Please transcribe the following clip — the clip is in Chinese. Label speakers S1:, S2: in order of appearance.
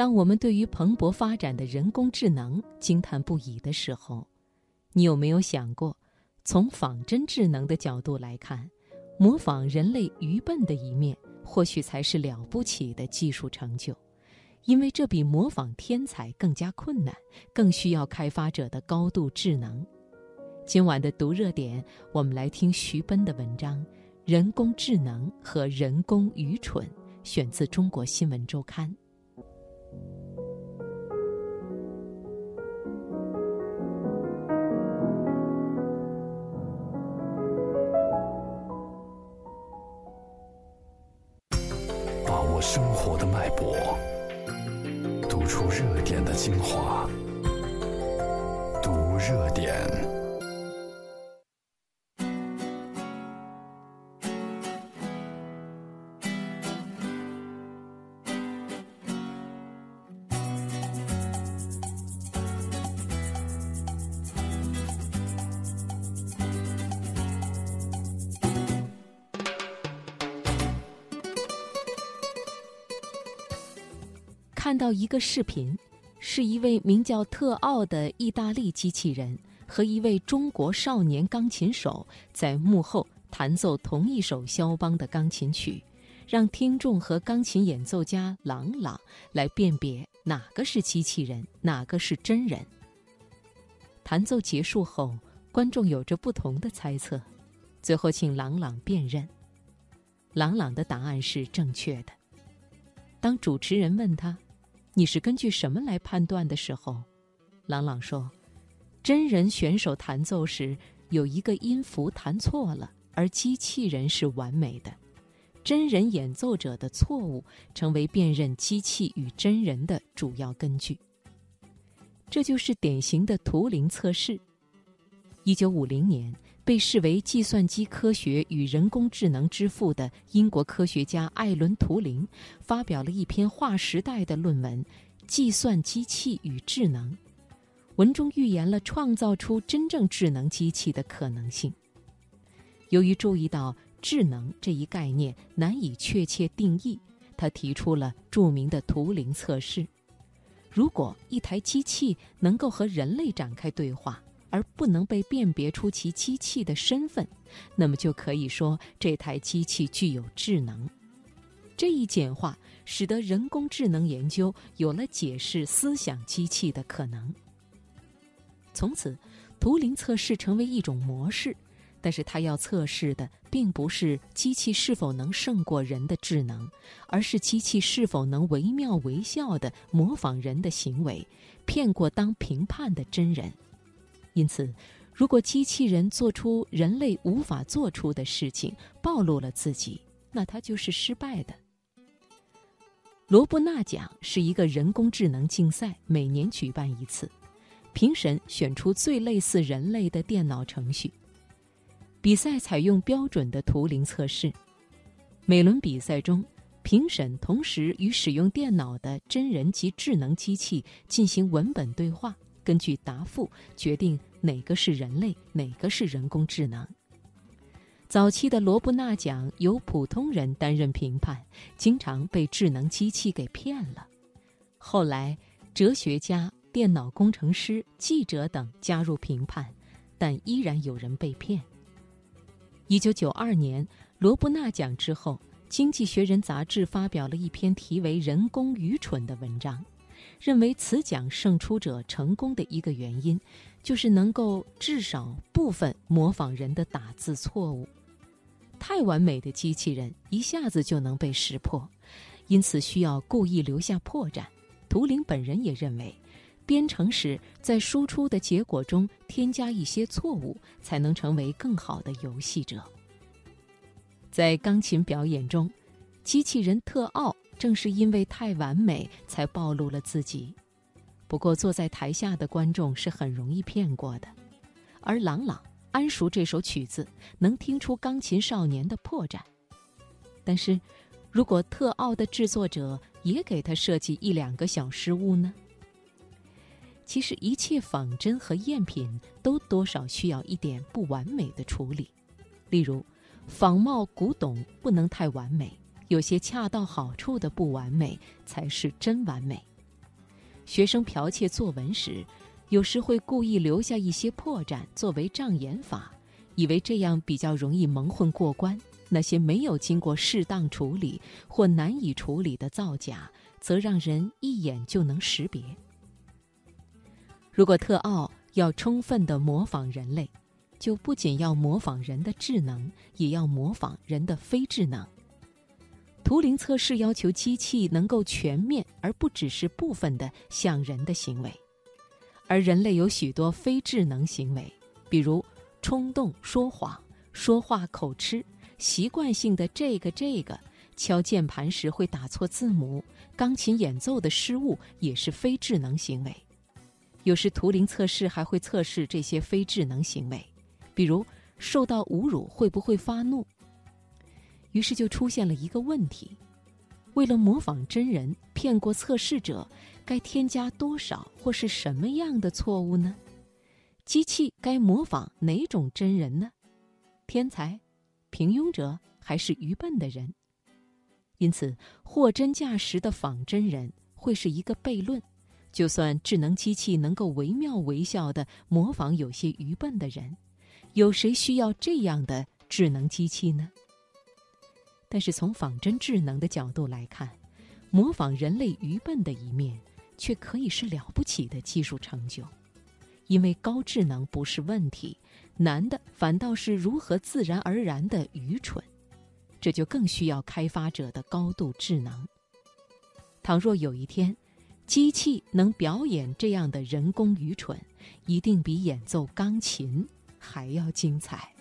S1: 当我们对于蓬勃发展的人工智能惊叹不已的时候，你有没有想过，从仿真智能的角度来看，模仿人类愚笨的一面，或许才是了不起的技术成就，因为这比模仿天才更加困难，更需要开发者的高度智能。今晚的读热点，我们来听徐奔的文章《人工智能和人工愚蠢》，选自《中国新闻周刊》。
S2: 把握生活的脉搏，读出热点的精华，读热点。
S1: 看到一个视频，是一位名叫特奥的意大利机器人和一位中国少年钢琴手在幕后弹奏同一首肖邦的钢琴曲，让听众和钢琴演奏家朗朗来辨别哪个是机器人，哪个是真人。弹奏结束后，观众有着不同的猜测，最后请朗朗辨认。朗朗的答案是正确的。当主持人问他。你是根据什么来判断的时候，朗朗说：“真人选手弹奏时有一个音符弹错了，而机器人是完美的。真人演奏者的错误成为辨认机器与真人的主要根据。这就是典型的图灵测试。一九五零年。”被视为计算机科学与人工智能之父的英国科学家艾伦·图灵发表了一篇划时代的论文《计算机器与智能》，文中预言了创造出真正智能机器的可能性。由于注意到智能这一概念难以确切定义，他提出了著名的图灵测试：如果一台机器能够和人类展开对话，而不能被辨别出其机器的身份，那么就可以说这台机器具有智能。这一简化使得人工智能研究有了解释思想机器的可能。从此，图灵测试成为一种模式，但是它要测试的并不是机器是否能胜过人的智能，而是机器是否能惟妙惟肖地模仿人的行为，骗过当评判的真人。因此，如果机器人做出人类无法做出的事情，暴露了自己，那它就是失败的。罗布纳奖是一个人工智能竞赛，每年举办一次，评审选出最类似人类的电脑程序。比赛采用标准的图灵测试，每轮比赛中，评审同时与使用电脑的真人及智能机器进行文本对话。根据答复决定哪个是人类，哪个是人工智能。早期的罗布纳奖由普通人担任评判，经常被智能机器给骗了。后来，哲学家、电脑工程师、记者等加入评判，但依然有人被骗。一九九二年，罗布纳奖之后，《经济学人》杂志发表了一篇题为《人工愚蠢》的文章。认为此奖胜出者成功的一个原因，就是能够至少部分模仿人的打字错误。太完美的机器人一下子就能被识破，因此需要故意留下破绽。图灵本人也认为，编程时在输出的结果中添加一些错误，才能成为更好的游戏者。在钢琴表演中，机器人特奥。正是因为太完美，才暴露了自己。不过，坐在台下的观众是很容易骗过的。而朗朗安熟这首曲子，能听出钢琴少年的破绽。但是，如果特奥的制作者也给他设计一两个小失误呢？其实，一切仿真和赝品都多少需要一点不完美的处理。例如，仿冒古董不能太完美。有些恰到好处的不完美才是真完美。学生剽窃作文时，有时会故意留下一些破绽作为障眼法，以为这样比较容易蒙混过关。那些没有经过适当处理或难以处理的造假，则让人一眼就能识别。如果特奥要充分的模仿人类，就不仅要模仿人的智能，也要模仿人的非智能。图灵测试要求机器能够全面而不只是部分的像人的行为，而人类有许多非智能行为，比如冲动、说谎、说话口吃。习惯性的这个这个，敲键盘时会打错字母，钢琴演奏的失误也是非智能行为。有时图灵测试还会测试这些非智能行为，比如受到侮辱会不会发怒。于是就出现了一个问题：为了模仿真人骗过测试者，该添加多少或是什么样的错误呢？机器该模仿哪种真人呢？天才？平庸者还是愚笨的人，因此货真价实的仿真人会是一个悖论。就算智能机器能够惟妙惟肖地模仿有些愚笨的人，有谁需要这样的智能机器呢？但是从仿真智能的角度来看，模仿人类愚笨的一面，却可以是了不起的技术成就。因为高智能不是问题，难的反倒是如何自然而然的愚蠢，这就更需要开发者的高度智能。倘若有一天，机器能表演这样的人工愚蠢，一定比演奏钢琴还要精彩。